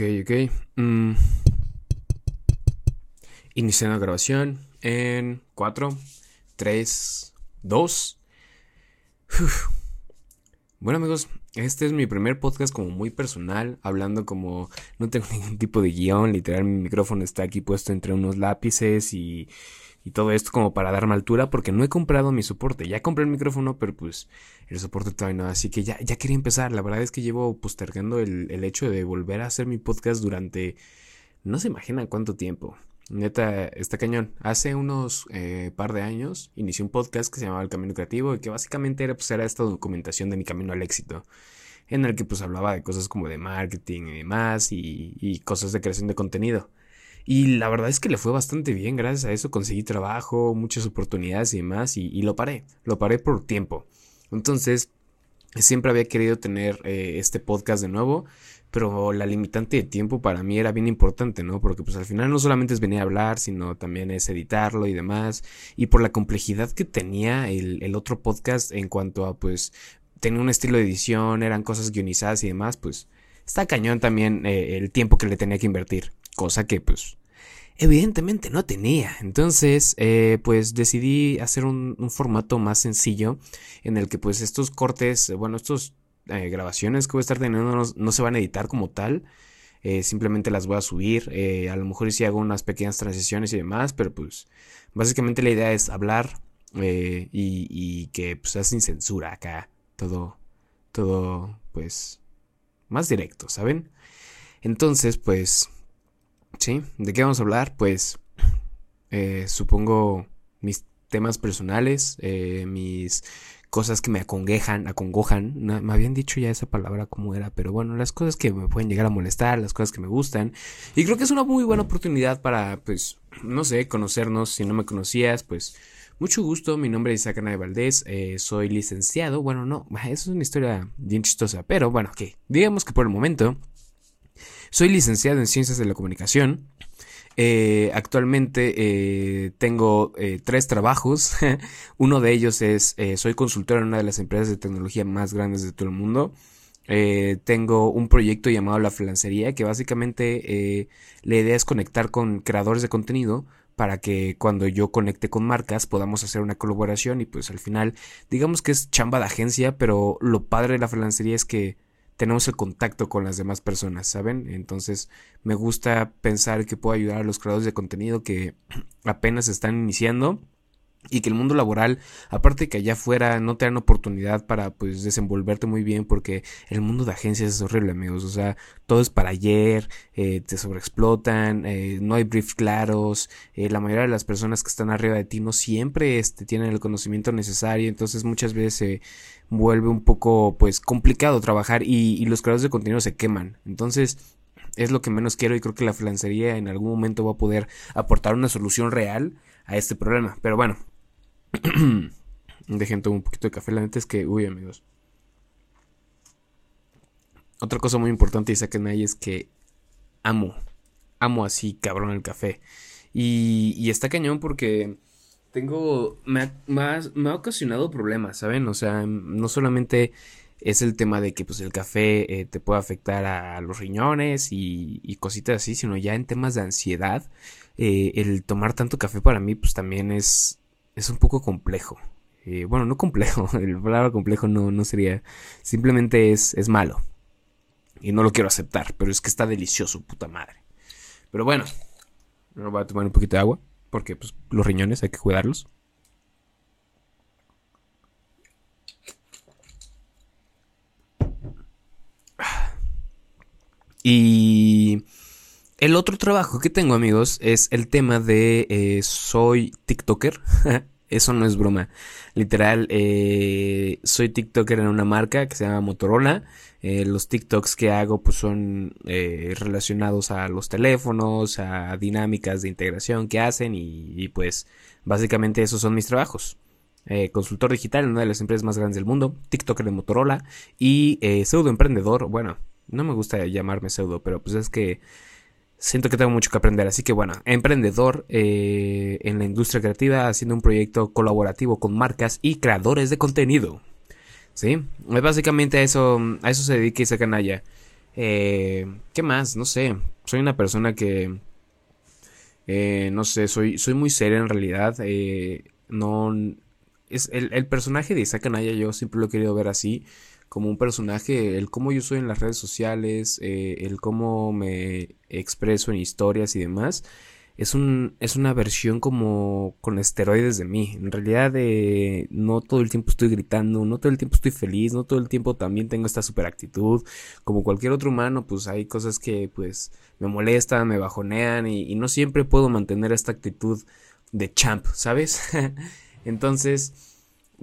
Ok, ok. Mm. Iniciando la grabación en 4, 3, 2. Bueno amigos, este es mi primer podcast como muy personal, hablando como no tengo ningún tipo de guion, literal mi micrófono está aquí puesto entre unos lápices y, y todo esto como para darme altura porque no he comprado mi soporte, ya compré el micrófono pero pues el soporte todavía no, así que ya, ya quería empezar, la verdad es que llevo postergando el, el hecho de volver a hacer mi podcast durante no se imaginan cuánto tiempo. Neta, está cañón. Hace unos eh, par de años inicié un podcast que se llamaba El Camino Creativo y que básicamente era, pues, era esta documentación de mi camino al éxito. En el que pues hablaba de cosas como de marketing y demás y, y cosas de creación de contenido. Y la verdad es que le fue bastante bien, gracias a eso conseguí trabajo, muchas oportunidades y demás y, lo paré, lo paré por tiempo. Entonces, siempre había querido tener eh, este podcast de nuevo, pero la limitante de tiempo para mí era bien importante, ¿no? Porque pues al final no solamente es venir a hablar, sino también es editarlo y demás. Y por la complejidad que tenía el, otro podcast en cuanto a pues tener un estilo de edición, eran cosas guionizadas y demás, pues está cañón también eh, el tiempo que le tenía que invertir. Cosa que pues evidentemente no tenía. Entonces, eh, pues decidí hacer un, formato más sencillo en el que pues estos cortes, bueno, estos eh, grabaciones que voy a estar teniendo no, se van a editar como tal. Eh, simplemente las voy a subir. Eh, a lo mejor si hago unas pequeñas transiciones y demás. Pero pues básicamente la idea es hablar y, y, que pues sea sin censura acá. Todo, todo pues más directo, ¿saben? Entonces pues... Sí, ¿de qué vamos a hablar? Pues supongo mis temas personales, mis cosas que me acongejan, acongojan. me habían dicho ya esa palabra como era, pero bueno, las cosas que me pueden llegar a molestar, las cosas que me gustan. Y creo que es una muy buena oportunidad para, pues, no sé, conocernos. Si no me conocías, pues, mucho gusto. Mi nombre es Isaac de Valdés, eh, soy licenciado. Bueno, no, eso es una historia bien chistosa, pero bueno, que digamos que por el momento soy licenciado en Ciencias de la Comunicación. Eh, actualmente eh, tengo eh, tres trabajos. Uno de ellos es, soy consultor en una de las empresas de tecnología más grandes de todo el mundo. Tengo un proyecto llamado La Freelancería, que básicamente la idea es conectar con creadores de contenido para que cuando yo conecte con marcas podamos hacer una colaboración y pues al final digamos que es chamba de agencia, pero lo padre de la freelancería es que tenemos el contacto con las demás personas, ¿saben? Entonces me gusta pensar que puedo ayudar a los creadores de contenido que apenas están iniciando y que el mundo laboral, aparte de que allá afuera no te dan oportunidad para pues desenvolverte muy bien porque el mundo de agencias es horrible amigos, o sea, todo es para ayer, eh, te sobreexplotan, eh, no hay briefs claros, eh, la mayoría de las personas que están arriba de ti no siempre este, tienen el conocimiento necesario, entonces muchas veces se vuelve un poco pues complicado trabajar y, y los creadores de contenido se queman, entonces es lo que menos quiero y creo que la freelancería en algún momento va a poder aportar una solución real a este problema. Pero bueno, dejen todo un poquito de café. La neta es que, uy, amigos. Otra cosa muy importante y saquen ahí es que amo, amo así, cabrón, el café. Y, y está cañón porque tengo, me ha, me, ha, ocasionado problemas, ¿saben? O sea, no solamente es el tema de que pues el café eh, te puede afectar a los riñones y, y, cositas así, sino ya en temas de ansiedad, eh, el tomar tanto café para mí pues también es, es un poco complejo. Eh, bueno, no complejo, el palabra complejo no, no sería, simplemente es, es malo. Y no lo quiero aceptar, pero es que está delicioso, puta madre. Pero bueno, ahora voy a tomar un poquito de agua, porque pues los riñones hay que cuidarlos. Y el otro trabajo que tengo, amigos, es el tema de eh, soy TikToker. Eso no es broma. Literal, eh, soy TikToker en una marca que se llama Motorola. Eh, los TikToks que hago pues son eh, relacionados a los teléfonos, a dinámicas de integración que hacen y, pues básicamente esos son mis trabajos. Eh, consultor digital en una de las empresas más grandes del mundo, TikToker de Motorola y pseudo emprendedor. Bueno, no me gusta llamarme pseudo, pero pues es que siento que tengo mucho que aprender. Así que bueno, emprendedor eh, en la industria creativa, haciendo un proyecto colaborativo con marcas y creadores de contenido. ¿Sí? Básicamente a eso, a eso se dedica esa canalla. Eh, ¿Qué más? No sé. Soy una persona que... Eh, no sé, soy, soy muy seria en realidad. Eh, no... Es el, el, personaje de Isaac Anaya yo siempre lo he querido ver así. Como un personaje, el cómo yo soy en las redes sociales, eh, el cómo me expreso en historias y demás es, un, es una versión como con esteroides de mí. En realidad eh, no todo el tiempo estoy gritando, no todo el tiempo estoy feliz, no todo el tiempo también tengo esta super actitud. Como cualquier otro humano, pues hay cosas que pues me molestan, me bajonean y, no siempre puedo mantener esta actitud de champ, ¿sabes? Entonces,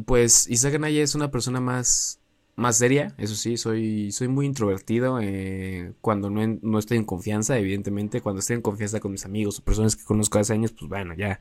pues Isaac Anaya es una persona más más seria, eso sí, soy, soy muy introvertido eh, cuando no, no, estoy en confianza, evidentemente, cuando estoy en confianza con mis amigos o personas que conozco hace años, pues bueno, ya.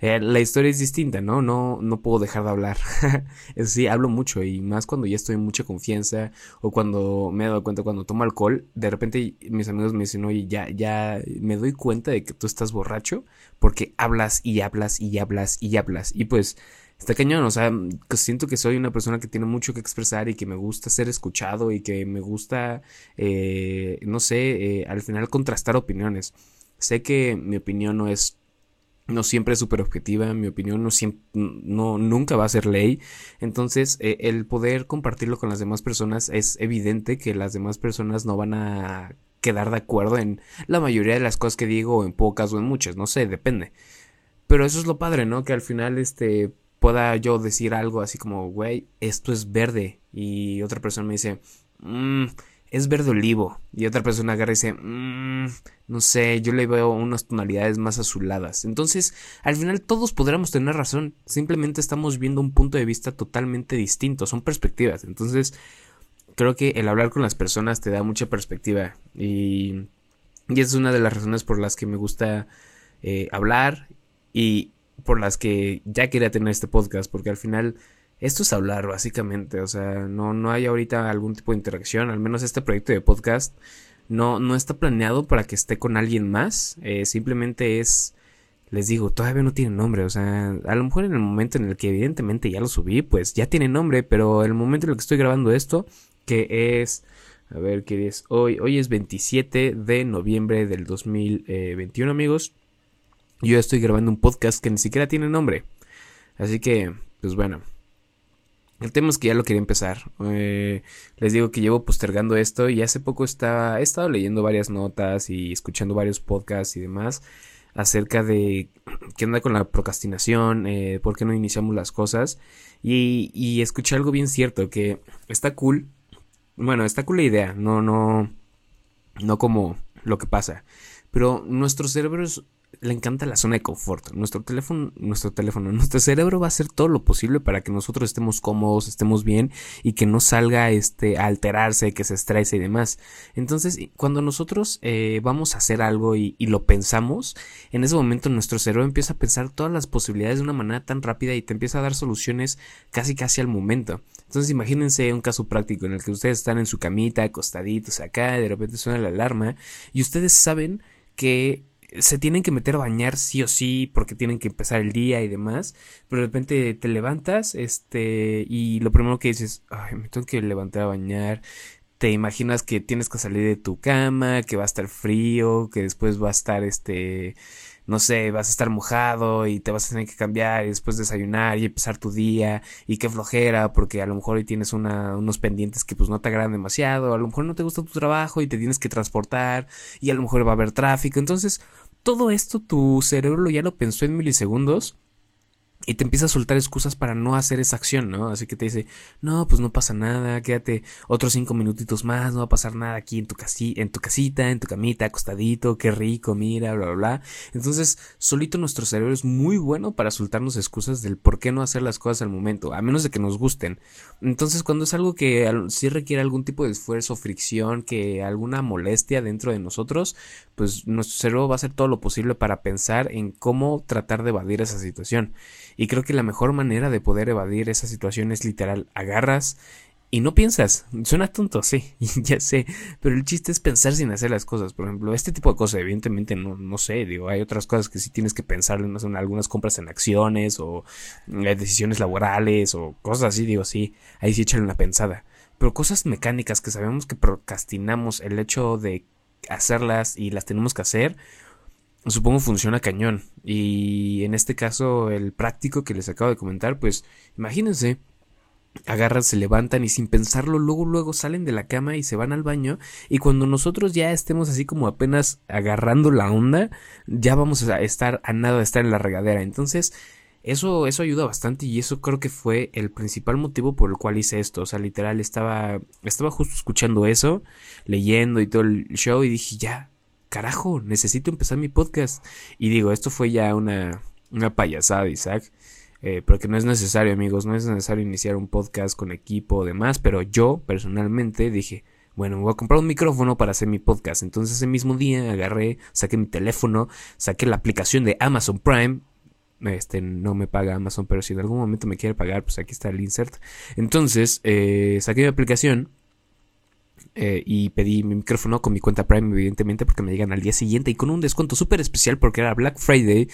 Eh, la historia es distinta, ¿no? No, no puedo dejar de hablar. eso sí, hablo mucho y más cuando ya estoy en mucha confianza o cuando me he dado cuenta cuando tomo alcohol, de repente mis amigos me dicen, oye, ya, ya me doy cuenta de que tú estás borracho porque hablas y hablas y hablas y hablas. Y pues está cañón, o sea, siento que soy una persona que tiene mucho que expresar y que me gusta ser escuchado y que me gusta, eh, no sé, eh, al final contrastar opiniones. Sé que mi opinión no es no siempre es súper objetiva, mi opinión no, siempre, no nunca va a ser ley. Entonces, eh, el poder compartirlo con las demás personas es evidente que las demás personas no van a quedar de acuerdo en la mayoría de las cosas que digo, en pocas o en muchas, no sé, depende. Pero eso es lo padre, ¿no? Que al final, este, pueda yo decir algo así como, güey, esto es verde. Y otra persona me dice, mmm, es verde olivo. Y otra persona agarra y dice, mmm, no sé, yo le veo unas tonalidades más azuladas. Entonces, al final todos podríamos tener razón. Simplemente estamos viendo un punto de vista totalmente distinto. Son perspectivas. Entonces, creo que el hablar con las personas te da mucha perspectiva. Y, y es una de las razones por las que me gusta eh, hablar. Y, por las que ya quería tener este podcast, porque al final esto es hablar básicamente, o sea, no, no hay ahorita algún tipo de interacción, al menos este proyecto de podcast no, no está planeado para que esté con alguien más, eh, simplemente es, les digo, todavía no tiene nombre, o sea, a lo mejor en el momento en el que evidentemente ya lo subí, pues ya tiene nombre, pero el momento en el que estoy grabando esto, que es... A ver, ¿qué es hoy? Hoy es 27 de noviembre del 2021, amigos. Yo estoy grabando un podcast que ni siquiera tiene nombre. Así que, pues bueno. El tema es que ya lo quería empezar. Eh, les digo que llevo postergando esto y hace poco estaba, he estado leyendo varias notas y escuchando varios podcasts y demás acerca de qué onda con la procrastinación, eh, por qué no iniciamos las cosas. Y, y escuché algo bien cierto, que está cool. Bueno, está cool la idea, no, no, no como lo que pasa. Pero nuestro cerebro es le encanta la zona de confort. Nuestro teléfono, nuestro teléfono, nuestro cerebro va a hacer todo lo posible para que nosotros estemos cómodos, estemos bien y que no salga este a alterarse, que se estrese y demás. Entonces, cuando nosotros eh, vamos a hacer algo y, y, lo pensamos, en ese momento nuestro cerebro empieza a pensar todas las posibilidades de una manera tan rápida y te empieza a dar soluciones casi casi al momento. Entonces, imagínense un caso práctico en el que ustedes están en su camita, acostaditos acá, y de repente suena la alarma y ustedes saben que se tienen que meter a bañar sí o sí porque tienen que empezar el día y demás, pero de repente te levantas, este, y lo primero que dices, ay, me tengo que levantar a bañar, te imaginas que tienes que salir de tu cama, que va a estar frío, que después va a estar, este, no sé, vas a estar mojado y te vas a tener que cambiar y después desayunar y empezar tu día y qué flojera porque a lo mejor hoy tienes unos pendientes que pues no te agradan demasiado, a lo mejor no te gusta tu trabajo y te tienes que transportar y a lo mejor va a haber tráfico, entonces todo esto tu cerebro ya lo pensó en milisegundos y te empieza a soltar excusas para no hacer esa acción, ¿no? Así que te dice, no, pues no pasa nada, quédate otros cinco minutitos más, no va a pasar nada aquí en tu, casi en tu casita, en tu camita, acostadito, qué rico, mira, bla, bla, bla. Entonces, solito nuestro cerebro es muy bueno para soltarnos excusas del por qué no hacer las cosas al momento, a menos de que nos gusten. Entonces, cuando es algo que sí requiere algún tipo de esfuerzo, fricción, que alguna molestia dentro de nosotros, pues nuestro cerebro va a hacer todo lo posible para pensar en cómo tratar de evadir esa situación. Y creo que la mejor manera de poder evadir esa situación es literal, agarras y no piensas. Suena tonto, sí, ya sé, pero el chiste es pensar sin hacer las cosas. Por ejemplo, este tipo de cosas, evidentemente no, no sé, digo, hay otras cosas que sí tienes que pensar, no son algunas compras en acciones o eh, decisiones laborales o cosas así, digo, sí, ahí sí échale una pensada. pero cosas mecánicas que sabemos que procrastinamos el hecho de hacerlas y las tenemos que hacer, supongo funciona cañón. Y en este caso, el práctico que les acabo de comentar, pues imagínense, agarran, se levantan y sin pensarlo, luego, luego salen de la cama y se van al baño. Y cuando nosotros ya estemos así como apenas agarrando la onda, ya vamos a estar a nada de estar en la regadera. Entonces, eso, eso ayuda bastante y eso creo que fue el principal motivo por el cual hice esto. O sea, literal, estaba, estaba justo escuchando eso, leyendo y todo el show y dije, ya, carajo, necesito empezar mi podcast. Y digo, esto fue ya una, una payasada, Isaac. Eh, porque no es necesario, amigos, no es necesario iniciar un podcast con equipo o demás, pero yo personalmente dije, bueno, voy a comprar un micrófono para hacer mi podcast. Entonces ese mismo día agarré, saqué mi teléfono, saqué la aplicación de Amazon Prime. Este no me paga Amazon, pero si en algún momento me quiere pagar, pues aquí está el insert. Entonces, eh, saqué mi aplicación eh, y pedí mi micrófono con mi cuenta Prime, evidentemente, porque me llegan al día siguiente y con un descuento súper especial porque era Black Friday.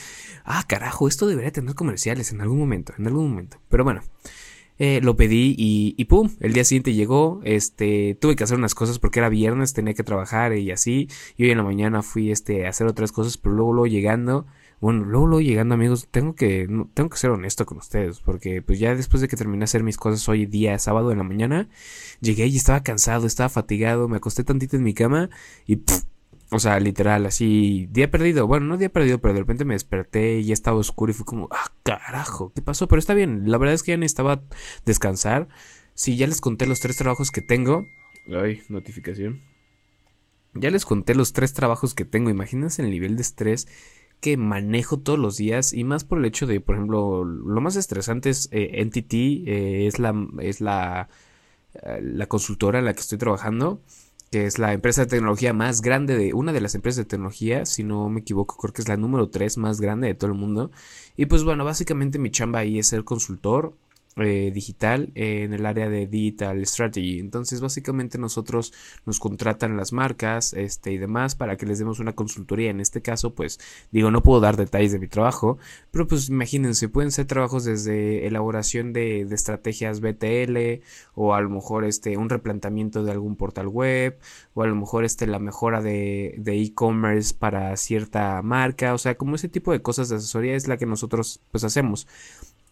Ah, carajo, esto debería tener comerciales en algún momento, en algún momento. Pero bueno, eh, lo pedí y, pum, el día siguiente llegó. Este, tuve que hacer unas cosas porque era viernes, tenía que trabajar y así. Y hoy en la mañana fui este, a hacer otras cosas, pero luego, luego llegando bueno, luego, luego llegando amigos, tengo que, tengo que ser honesto con ustedes, porque pues ya después de que terminé de hacer mis cosas hoy día, sábado en la mañana, llegué y estaba cansado, estaba fatigado, me acosté tantito en mi cama y, o sea, literal, así, día perdido, bueno, no día perdido, pero de repente me desperté y ya estaba oscuro y fue como, ah, carajo, ¿qué pasó? Pero está bien, la verdad es que ya necesitaba descansar. Sí, ya les conté los tres trabajos que tengo. Ay, notificación. Ya les conté los tres trabajos que tengo. Imagínense el nivel de estrés que manejo todos los días y más por el hecho de, por ejemplo, lo más estresante es eh, NTT, eh, es la, es la, eh, la consultora en la que estoy trabajando, que es la empresa de tecnología más grande de, una de las empresas de tecnología, si no me equivoco, creo que es la número 3 más grande de todo el mundo. Y pues bueno, básicamente mi chamba ahí es ser consultor eh, digital en el área de digital strategy. Entonces básicamente nosotros nos contratan las marcas este y demás para que les demos una consultoría. En este caso pues digo no puedo dar detalles de mi trabajo pero pues imagínense pueden ser trabajos desde elaboración de, estrategias BTL o a lo mejor este un replanteamiento de algún portal web o a lo mejor este la mejora de e-commerce para cierta marca. O sea como ese tipo de cosas de asesoría es la que nosotros pues hacemos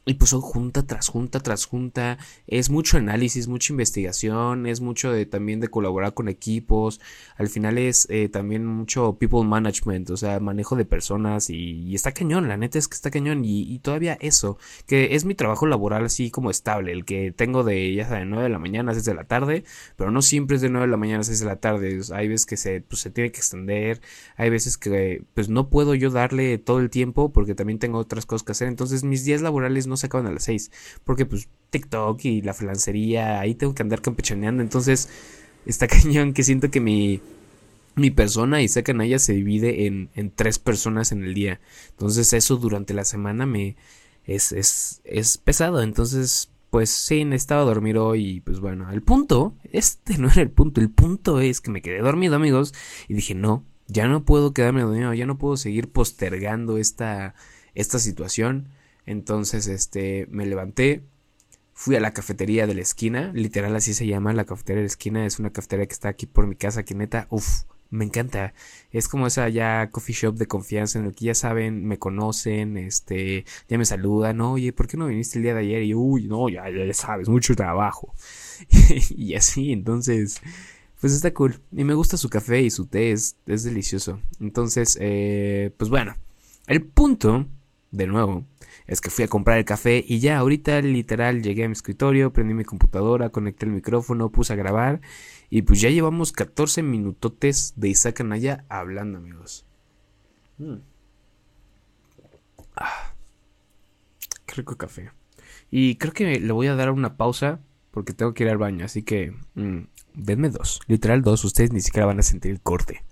y pues son junta tras junta tras junta. Es mucho análisis, mucha investigación, es mucho de también de colaborar con equipos. Al final es eh, también mucho people management, o sea, manejo de personas y, está cañón, la neta es que está cañón. Y, todavía eso, que es mi trabajo laboral así como estable, el que tengo de, ya saben, 9 de la mañana a 6 de la tarde, pero no siempre es de 9 de la mañana a 6 de la tarde. hay veces que se, pues, se tiene que extender, hay veces que pues no puedo yo darle todo el tiempo porque también tengo otras cosas que hacer. Entonces mis días laborales no se acaban a las 6. Porque pues TikTok y la flancería, ahí tengo que andar campechaneando. Entonces está cañón que siento que mi, mi persona y ella se divide en, en, tres personas en el día. Entonces eso durante la semana me es, es, es pesado. Entonces pues sí, necesitaba dormir hoy y pues bueno, el punto, este no era el punto, el punto es que me quedé dormido amigos y dije no, ya no puedo quedarme dormido, ya no puedo seguir postergando esta, esta situación. Entonces, este, me levanté, fui a la cafetería de la esquina, literal así se llama, la cafetería de la esquina, es una cafetería que está aquí por mi casa, que neta, uff, me encanta. Es como esa ya coffee shop de confianza en el que ya saben, me conocen, este, ya me saludan, oye, ¿por qué no viniste el día de ayer? Y uy, no, ya, ya, sabes, mucho trabajo. y así, entonces, pues está cool. Y me gusta su café y su té, es, es delicioso. Entonces, eh, pues bueno, el punto, de nuevo, es que fui a comprar el café y ya ahorita literal llegué a mi escritorio, prendí mi computadora, conecté el micrófono, puse a grabar y pues ya llevamos 14 minutotes de Isaac Anaya hablando amigos. Mm. Ah, qué rico café. Y creo que le voy a dar una pausa porque tengo que ir al baño, así que mm, denme dos, literal dos, ustedes ni siquiera van a sentir el corte.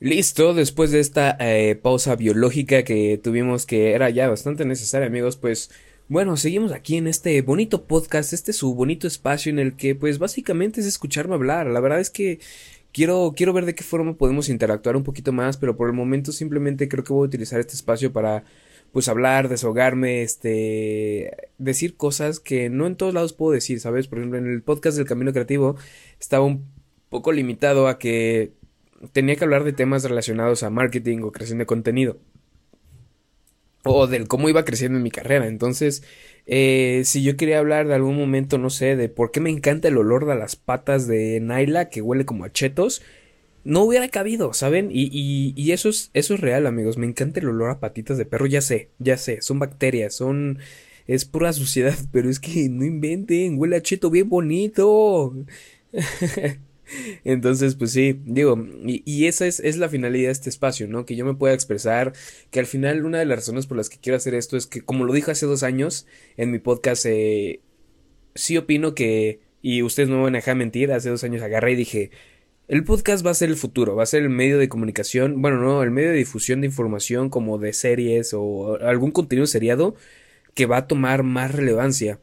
Listo, después de esta eh, pausa biológica que tuvimos que era ya bastante necesaria amigos, pues bueno, seguimos aquí en este bonito podcast, este su bonito espacio en el que pues básicamente es escucharme hablar. La verdad es que quiero, quiero ver de qué forma podemos interactuar un poquito más, pero por el momento simplemente creo que voy a utilizar este espacio para pues hablar, desahogarme, este, decir cosas que no en todos lados puedo decir, ¿sabes? Por ejemplo, en el podcast del Camino Creativo estaba un poco limitado a que tenía que hablar de temas relacionados a marketing o creación de contenido. O del cómo iba creciendo en mi carrera. Entonces, eh, si yo quería hablar de algún momento, no sé, de por qué me encanta el olor de las patas de Naila, que huele como a chetos, no hubiera cabido, ¿saben? Y, y, y, eso, es, eso es real, amigos. Me encanta el olor a patitas de perro, ya sé, ya sé. Son bacterias, son... Es pura suciedad, pero es que no inventen, huele a cheto bien bonito. Entonces, pues sí, digo, y, esa es, es, la finalidad de este espacio, ¿no? Que yo me pueda expresar, que al final una de las razones por las que quiero hacer esto es que, como lo dije hace dos años en mi podcast, eh, sí opino que, y ustedes no me van a dejar mentir, hace dos años agarré y dije, el podcast va a ser el futuro, va a ser el medio de comunicación, bueno, no, el medio de difusión de información como de series o algún contenido seriado que va a tomar más relevancia.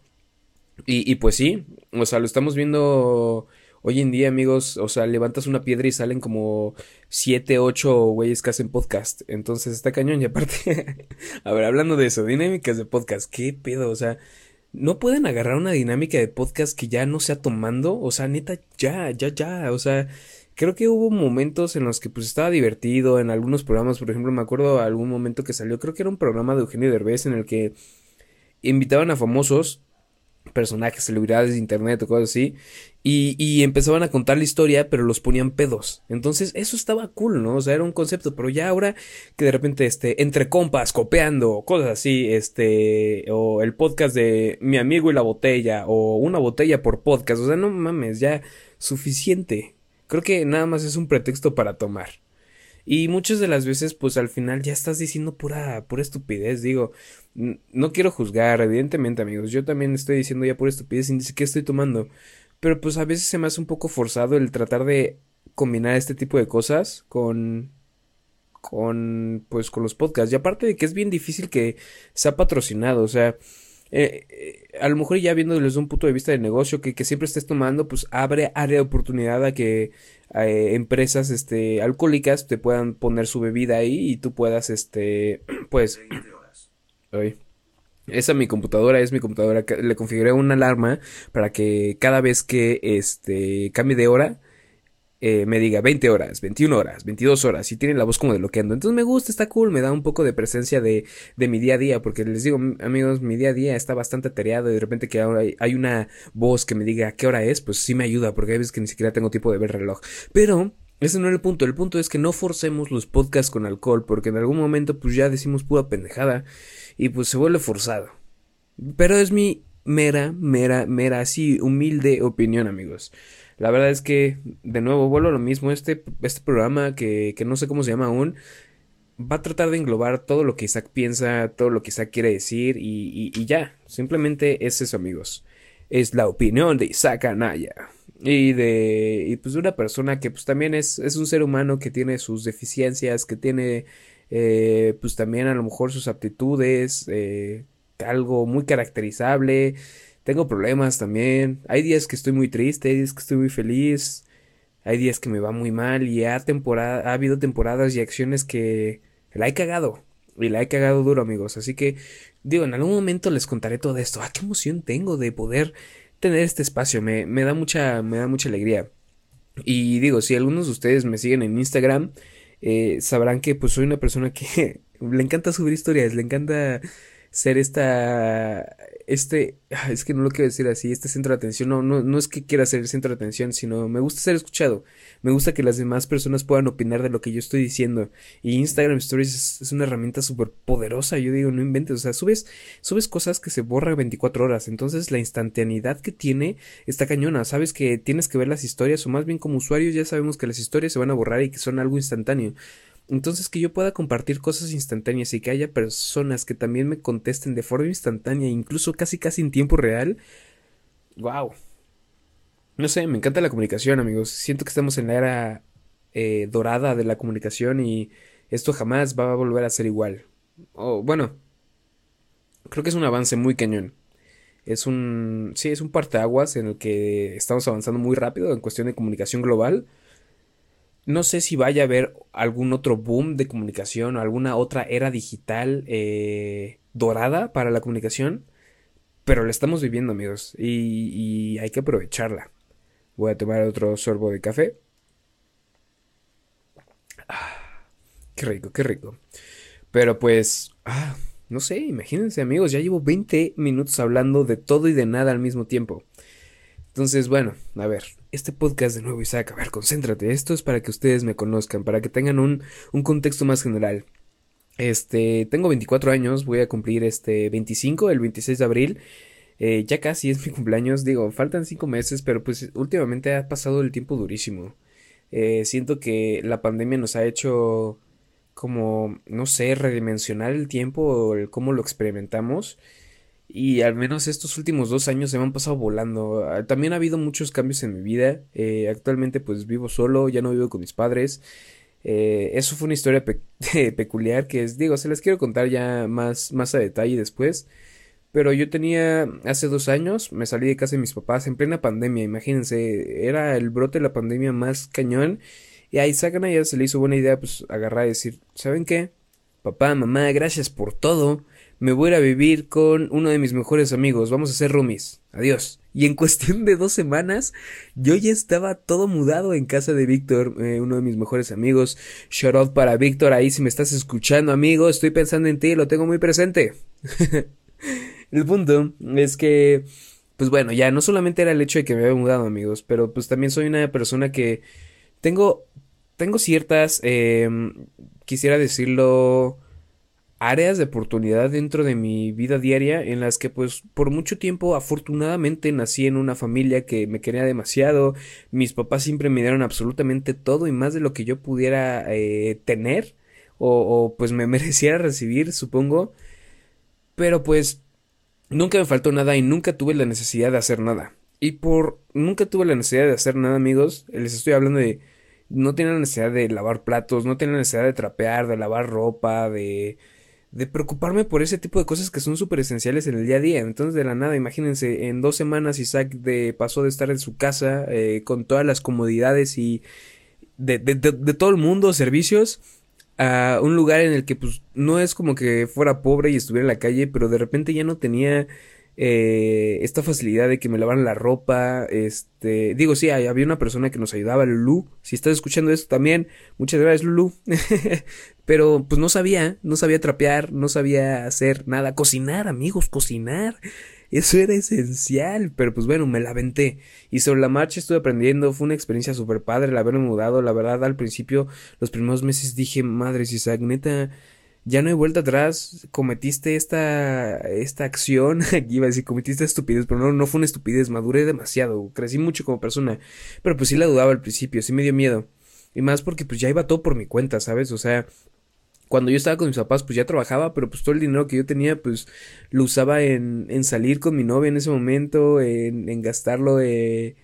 Y, y pues sí, o sea, lo estamos viendo hoy en día, amigos, o sea, levantas una piedra y salen como siete, ocho güeyes que hacen podcast. Entonces está cañón y aparte, a ver, hablando de eso, dinámicas de podcast, ¿qué pedo? O sea, no pueden agarrar una dinámica de podcast que ya no sea tomando, o sea, neta, ya, ya, ya, o sea, creo que hubo momentos en los que pues estaba divertido en algunos programas, por ejemplo, me acuerdo algún momento que salió, creo que era un programa de Eugenio Derbez en el que invitaban a famosos personajes, celebridades de internet o cosas así, y, y, empezaban a contar la historia, pero los ponían pedos. Entonces, eso estaba cool, ¿no? O sea, era un concepto, pero ya ahora que de repente, este, entre compas, copeando, cosas así, este, o el podcast de mi amigo y la botella, o una botella por podcast, o sea, no mames, ya suficiente. Creo que nada más es un pretexto para tomar. Y muchas de las veces, pues al final ya estás diciendo pura, pura estupidez. Digo, no quiero juzgar, evidentemente, amigos. Yo también estoy diciendo ya pura estupidez y dice que estoy tomando. Pero pues a veces se me hace un poco forzado el tratar de combinar este tipo de cosas con con pues con los podcasts. Y aparte de que es bien difícil que sea patrocinado o sea eh, eh, a lo mejor ya viendo desde un punto de vista de negocio que, que siempre estés tomando pues abre área de oportunidad a que eh, empresas este alcohólicas te puedan poner su bebida ahí y tú puedas este pues hoy esa mi computadora es mi computadora. Le configuré una alarma para que cada vez que este cambie de hora eh, me diga 20 horas, 21 horas, 22 horas y tiene la voz como de loquendo. Entonces me gusta, está cool, me da un poco de presencia de, de mi día a día porque les digo amigos, mi día a día está bastante atareado y de repente que ahora hay, hay una voz que me diga qué hora es, pues sí me ayuda porque hay veces que ni siquiera tengo tiempo de ver reloj. Pero ese no es el punto, el punto es que no forcemos los podcasts con alcohol porque en algún momento pues ya decimos pura pendejada y pues se vuelve forzado. Pero es mi mera, mera, mera, así humilde opinión, amigos. La verdad es que, de nuevo, vuelvo a lo mismo. Este, este programa, que, que no sé cómo se llama aún, va a tratar de englobar todo lo que Isaac piensa, todo lo que Isaac quiere decir, y, y, ya. Simplemente es eso, amigos. Es la opinión de Isaac Anaya. Y de. Y pues de una persona que pues también es, es un ser humano que tiene sus deficiencias, que tiene eh, pues también a lo mejor sus aptitudes, eh, algo muy caracterizable. Tengo problemas también. Hay días que estoy muy triste, hay días que estoy muy feliz, hay días que me va muy mal y ha, temporada, ha habido temporadas y acciones que la he cagado. Y la he cagado duro, amigos. Así que, digo, en algún momento les contaré todo esto. Ah, qué emoción tengo de poder tener este espacio. Me, me da mucha, me da mucha alegría. Y digo, si algunos de ustedes me siguen en Instagram, eh, sabrán que pues soy una persona que le encanta subir historias, le encanta ser esta este, ah, es que no lo quiero decir así, este centro de atención, no, no, no es que quiera ser el centro de atención, sino me gusta ser escuchado, me gusta que las demás personas puedan opinar de lo que yo estoy diciendo. Y Instagram Stories es, una herramienta súper poderosa, yo digo, no inventes, o sea, subes, subes cosas que se borran 24 horas, entonces la instantaneidad que tiene está cañona, sabes que tienes que ver las historias, o más bien como usuarios ya sabemos que las historias se van a borrar y que son algo instantáneo. Entonces que yo pueda compartir cosas instantáneas y que haya personas que también me contesten de forma instantánea, incluso casi casi en tiempo real. Wow. No sé, me encanta la comunicación, amigos. Siento que estamos en la era eh, dorada de la comunicación y esto jamás va a volver a ser igual. O bueno, creo que es un avance muy cañón. Es un, sí, es un parteaguas en el que estamos avanzando muy rápido en cuestión de comunicación global no sé si vaya a haber algún otro boom de comunicación o alguna otra era digital eh, dorada para la comunicación, pero la estamos viviendo, amigos, y, y hay que aprovecharla. Voy a tomar otro sorbo de café. Ah, qué rico, qué rico. Pero pues, ah, no sé, imagínense amigos, ya llevo 20 minutos hablando de todo y de nada al mismo tiempo. Entonces, bueno, a ver, este podcast de nuevo, Isaac, a ver, concéntrate. Esto es para que ustedes me conozcan, para que tengan un, un contexto más general. Este, tengo 24 años, voy a cumplir este 25, el 26 de abril. Eh, ya casi es mi cumpleaños, digo, faltan 5 meses, pero pues últimamente ha pasado el tiempo durísimo. Eh, siento que la pandemia nos ha hecho como, no sé, redimensionar el tiempo el cómo lo experimentamos. Y al menos estos últimos dos años se me han pasado volando. Ah, también ha habido muchos cambios en mi vida. Eh, actualmente pues vivo solo, ya no vivo con mis padres. Eh, eso fue una historia peculiar que es, digo, se les quiero contar ya más, más a detalle después. Pero yo tenía, hace dos años, me salí de casa de mis papás en plena pandemia, imagínense, era el brote de la pandemia más cañón. Y a Isaac ya se le hizo buena idea, pues, agarrar y decir, ¿saben qué? Papá, mamá, gracias por todo me voy a ir a vivir con uno de mis mejores amigos, vamos a ser roomies, adiós. Y en cuestión de dos semanas, yo ya estaba todo mudado en casa de Víctor, eh, uno de mis mejores amigos. Shout out para Víctor, ahí si me estás escuchando, amigo, estoy pensando en ti, lo tengo muy presente. el punto es que, pues bueno, ya no solamente era el hecho de que me había mudado, amigos, pero pues también soy una persona que tengo, tengo ciertas, eh, quisiera decirlo, áreas de oportunidad dentro de mi vida diaria en las que pues por mucho tiempo afortunadamente nací en una familia que me quería demasiado, mis papás siempre me dieron absolutamente todo y más de lo que yo pudiera eh, tener o, o pues me mereciera recibir supongo, pero pues nunca me faltó nada y nunca tuve la necesidad de hacer nada. Y por nunca tuve la necesidad de hacer nada amigos, les estoy hablando de no tenía la necesidad de lavar platos, no tenía la necesidad de trapear, de lavar ropa, de de preocuparme por ese tipo de cosas que son súper esenciales en el día a día. Entonces, de la nada, imagínense, en dos semanas Isaac de, pasó de estar en su casa eh, con todas las comodidades y de, de, de, todo el mundo, servicios, a un lugar en el que pues no es como que fuera pobre y estuviera en la calle, pero de repente ya no tenía eh, esta facilidad de que me lavaran la ropa, este, digo, sí, había una persona que nos ayudaba, Lulu, si estás escuchando esto también, muchas gracias Lulu, pero pues no sabía, no sabía trapear, no sabía hacer nada, cocinar, amigos, cocinar, eso era esencial, pero pues bueno, me la aventé. Y sobre la marcha estuve aprendiendo, fue una experiencia súper padre el haberme mudado, la verdad al principio, los primeros meses dije, madre Isaac, neta, ya no hay vuelta atrás, cometiste esta, esta acción, aquí iba a decir, cometiste estupidez, pero no, no fue una estupidez, maduré demasiado, crecí mucho como persona, pero pues sí la dudaba al principio, sí me dio miedo, y más porque pues ya iba todo por mi cuenta, ¿sabes? O sea, cuando yo estaba con mis papás, pues ya trabajaba, pero pues todo el dinero que yo tenía, pues lo usaba en, en salir con mi novia en ese momento, en, en gastarlo eh,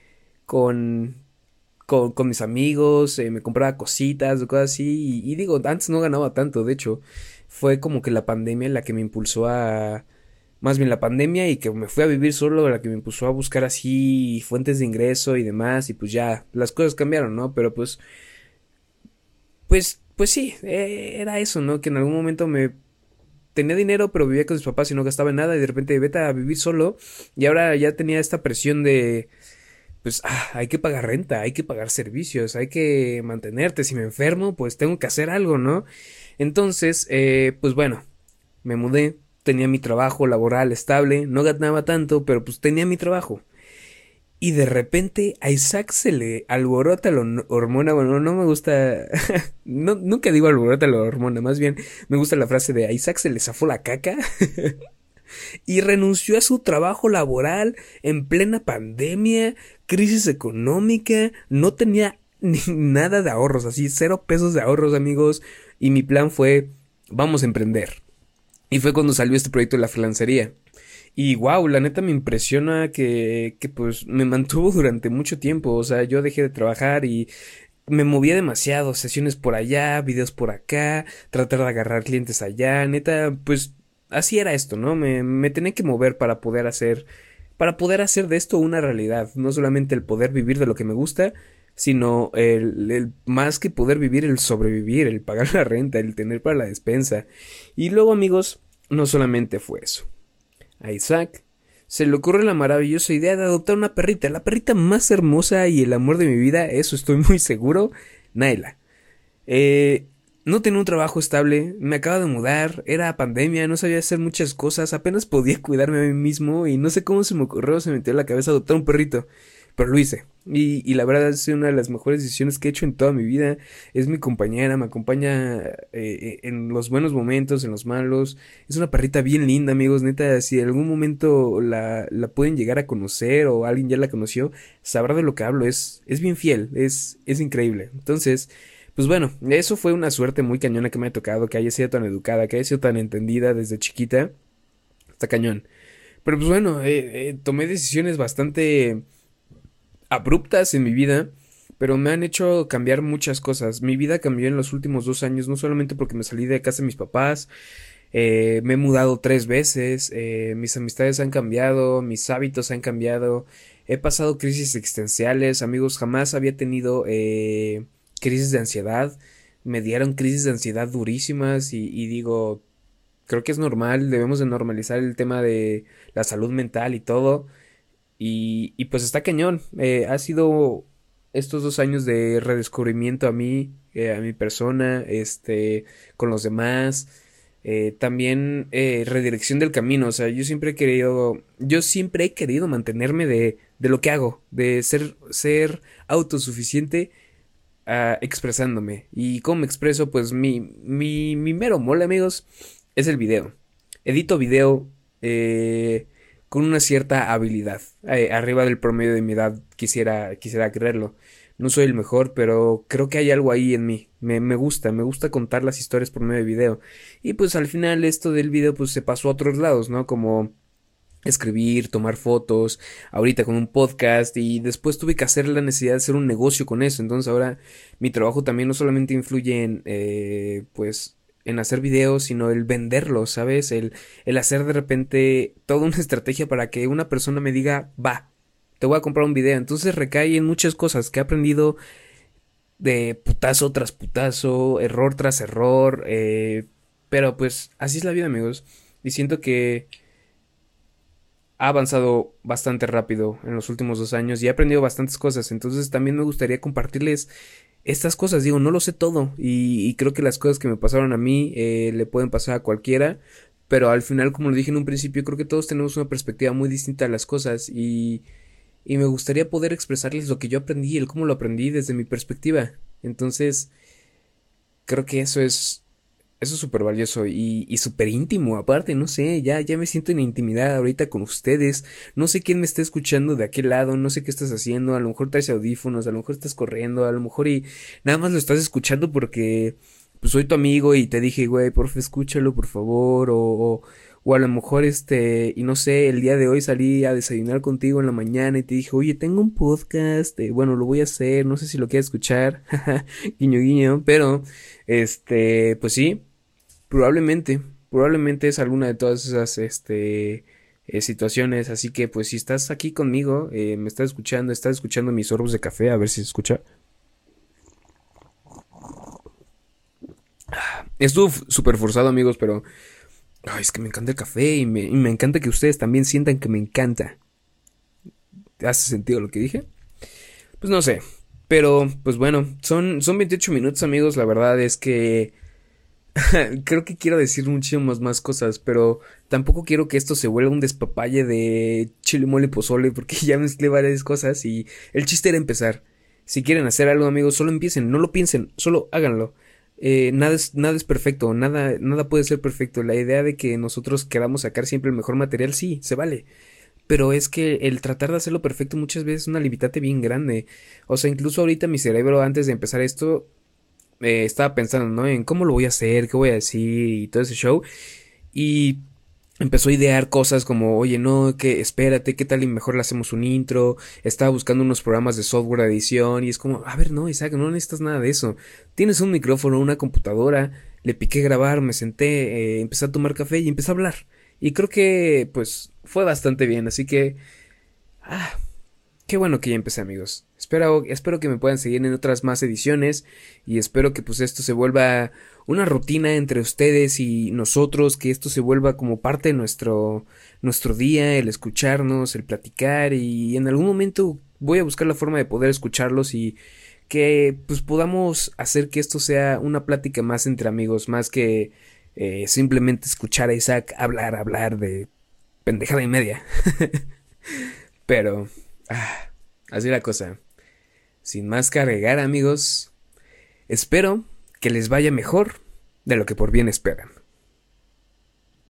con, con, mis amigos, eh, me compraba cositas, cosas así, y, y, digo, antes no ganaba tanto, de hecho, fue como que la pandemia la que me impulsó a... Más bien la pandemia y que me fui a vivir solo, la que me impulsó a buscar así fuentes de ingreso y demás, y pues ya, las cosas cambiaron, ¿no? Pero pues... Pues, pues sí, eh, era eso, ¿no? Que en algún momento me tenía dinero, pero vivía con mis papás y no gastaba nada, y de repente vete a vivir solo, y ahora ya tenía esta presión de pues ah, hay que pagar renta, hay que pagar servicios, hay que mantenerte. Si me enfermo, pues tengo que hacer algo, ¿no? Entonces, eh, pues bueno, me mudé, tenía mi trabajo laboral estable, no ganaba tanto, pero pues tenía mi trabajo. Y de repente a Isaac se le alborota la hormona. Bueno, no me gusta. no, nunca digo alborota la hormona. Más bien me gusta la frase de Isaac se le zafó la caca. y renunció a su trabajo laboral en plena pandemia, crisis económica, no tenía ni nada de ahorros, así cero pesos de ahorros amigos, y mi plan fue, vamos a emprender. Y fue cuando salió este proyecto de la freelancería. Y wow, la neta me impresiona que, que pues me mantuvo durante mucho tiempo, o sea, yo dejé de trabajar y me movía demasiado, sesiones por allá, videos por acá, tratar de agarrar clientes allá, neta, pues así era esto, ¿no? Me, tenía que mover para poder hacer, para poder hacer de esto una realidad, no solamente el poder vivir de lo que me gusta, sino el, más que poder vivir, el sobrevivir, el pagar la renta, el tener para la despensa. Y luego, amigos, no solamente fue eso. A Isaac se le ocurre la maravillosa idea de adoptar una perrita, la perrita más hermosa y el amor de mi vida, eso estoy muy seguro, Naila. Eh, no tenía un trabajo estable, me acaba de mudar, era pandemia, no sabía hacer muchas cosas, apenas podía cuidarme a mí mismo y no sé cómo se me ocurrió, se me metió en la cabeza adoptar un perrito, pero lo hice. Y, y la verdad es una de las mejores decisiones que he hecho en toda mi vida. Es mi compañera, me acompaña eh, en los buenos momentos, en los malos. Es una perrita bien linda, amigos, neta, si en algún momento la, la pueden llegar a conocer o alguien ya la conoció, sabrá de lo que hablo, es, es bien fiel, es, es increíble. Entonces... Pues bueno, eso fue una suerte muy cañona que me ha tocado, que haya sido tan educada, que haya sido tan entendida desde chiquita. Está cañón. Pero pues bueno, eh, eh, tomé decisiones bastante abruptas en mi vida, pero me han hecho cambiar muchas cosas. Mi vida cambió en los últimos dos años, no solamente porque me salí de casa de mis papás, eh, me he mudado tres veces, mis amistades han cambiado, mis hábitos han cambiado, he pasado crisis existenciales, amigos, jamás había tenido crisis de ansiedad, me dieron crisis de ansiedad durísimas y, digo, creo que es normal, debemos de normalizar el tema de la salud mental y todo. Y, pues está cañón, eh, ha sido estos dos años de redescubrimiento a mí, eh, a mi persona, este, con los demás. Eh, también redirección del camino, o sea, yo siempre he querido, yo siempre he querido mantenerme de, de lo que hago, de ser, ser autosuficiente expresándome. ¿Y cómo me expreso? Pues mi, mi, mi mero mole, amigos, es el video. Edito video eh, con una cierta habilidad. Eh, arriba del promedio de mi edad, quisiera, quisiera creerlo. No soy el mejor, pero creo que hay algo ahí en mí. Me, me, gusta, me gusta contar las historias por medio de video. Y pues al final esto del video pues se pasó a otros lados, ¿no? Como escribir, tomar fotos, ahorita con un podcast y después tuve que hacer la necesidad de hacer un negocio con eso. Entonces ahora mi trabajo también no solamente influye en, eh, pues, en hacer videos, sino el venderlos, ¿sabes? El, el hacer de repente toda una estrategia para que una persona me diga, va, te voy a comprar un video. Entonces recae en muchas cosas que he aprendido de putazo tras putazo, error tras error, eh, pero pues así es la vida, amigos. Y siento que ha avanzado bastante rápido en los últimos dos años y he aprendido bastantes cosas. Entonces también me gustaría compartirles estas cosas. Digo, no lo sé todo y, creo que las cosas que me pasaron a mí eh, le pueden pasar a cualquiera. Pero al final, como lo dije en un principio, creo que todos tenemos una perspectiva muy distinta a las cosas y, y me gustaría poder expresarles lo que yo aprendí, el cómo lo aprendí desde mi perspectiva. Entonces, creo que eso es eso es súper valioso y, y súper íntimo, aparte, no sé, ya, ya me siento en intimidad ahorita con ustedes, no sé quién me está escuchando de aquel lado, no sé qué estás haciendo, a lo mejor traes audífonos, a lo mejor estás corriendo, a lo mejor y nada más lo estás escuchando porque pues soy tu amigo y te dije, güey, porfa, escúchalo, por favor, o, o, a lo mejor este, y no sé, el día de hoy salí a desayunar contigo en la mañana y te dije, oye, tengo un podcast, eh, bueno, lo voy a hacer, no sé si lo quieres escuchar, guiño guiño, pero, este, pues sí, Probablemente, probablemente es alguna de todas esas este, eh, situaciones. Así que, pues, si estás aquí conmigo, eh, me estás escuchando, estás escuchando mis sorbos de café, a ver si se escucha. Estuvo súper forzado, amigos, pero. Ay, es que me encanta el café y me, me encanta que ustedes también sientan que me encanta. ¿Te hace sentido lo que dije? Pues no sé. Pero, pues bueno, son, son 28 minutos, amigos. La verdad es que creo que quiero decir muchísimas más cosas, pero tampoco quiero que esto se vuelva un despapalle de chile mole pozole, porque ya mezclé varias cosas y el chiste era empezar. Si quieren hacer algo, amigos, solo empiecen, no lo piensen, solo háganlo. Eh, nada, es, nada es perfecto, nada, nada puede ser perfecto. La idea de que nosotros queramos sacar siempre el mejor material, sí, se vale. Pero es que el tratar de hacerlo perfecto muchas veces es una limitate bien grande. O sea, incluso ahorita mi cerebro, antes de empezar esto, eh, estaba pensando, ¿no? En cómo lo voy a hacer, qué voy a decir y todo ese show. Y empezó a idear cosas como, oye, no, que espérate, qué tal y mejor le hacemos un intro. Estaba buscando unos programas de software de edición y es como, a ver, no, Isaac, no necesitas nada de eso. Tienes un micrófono, una computadora, le piqué grabar, me senté, eh, empecé a tomar café y empecé a hablar. Y creo que, pues, fue bastante bien, así que... Ah, qué bueno que ya empecé amigos. Espero, espero que me puedan seguir en otras más ediciones y espero que pues esto se vuelva una rutina entre ustedes y nosotros, que esto se vuelva como parte de nuestro, nuestro día, el escucharnos, el platicar y en algún momento voy a buscar la forma de poder escucharlos y que pues podamos hacer que esto sea una plática más entre amigos, más que eh, simplemente escuchar a Isaac hablar, hablar de pendejada y media. Pero, ah, así la cosa. Sin más cargar, amigos, espero que les vaya mejor de lo que por bien esperan.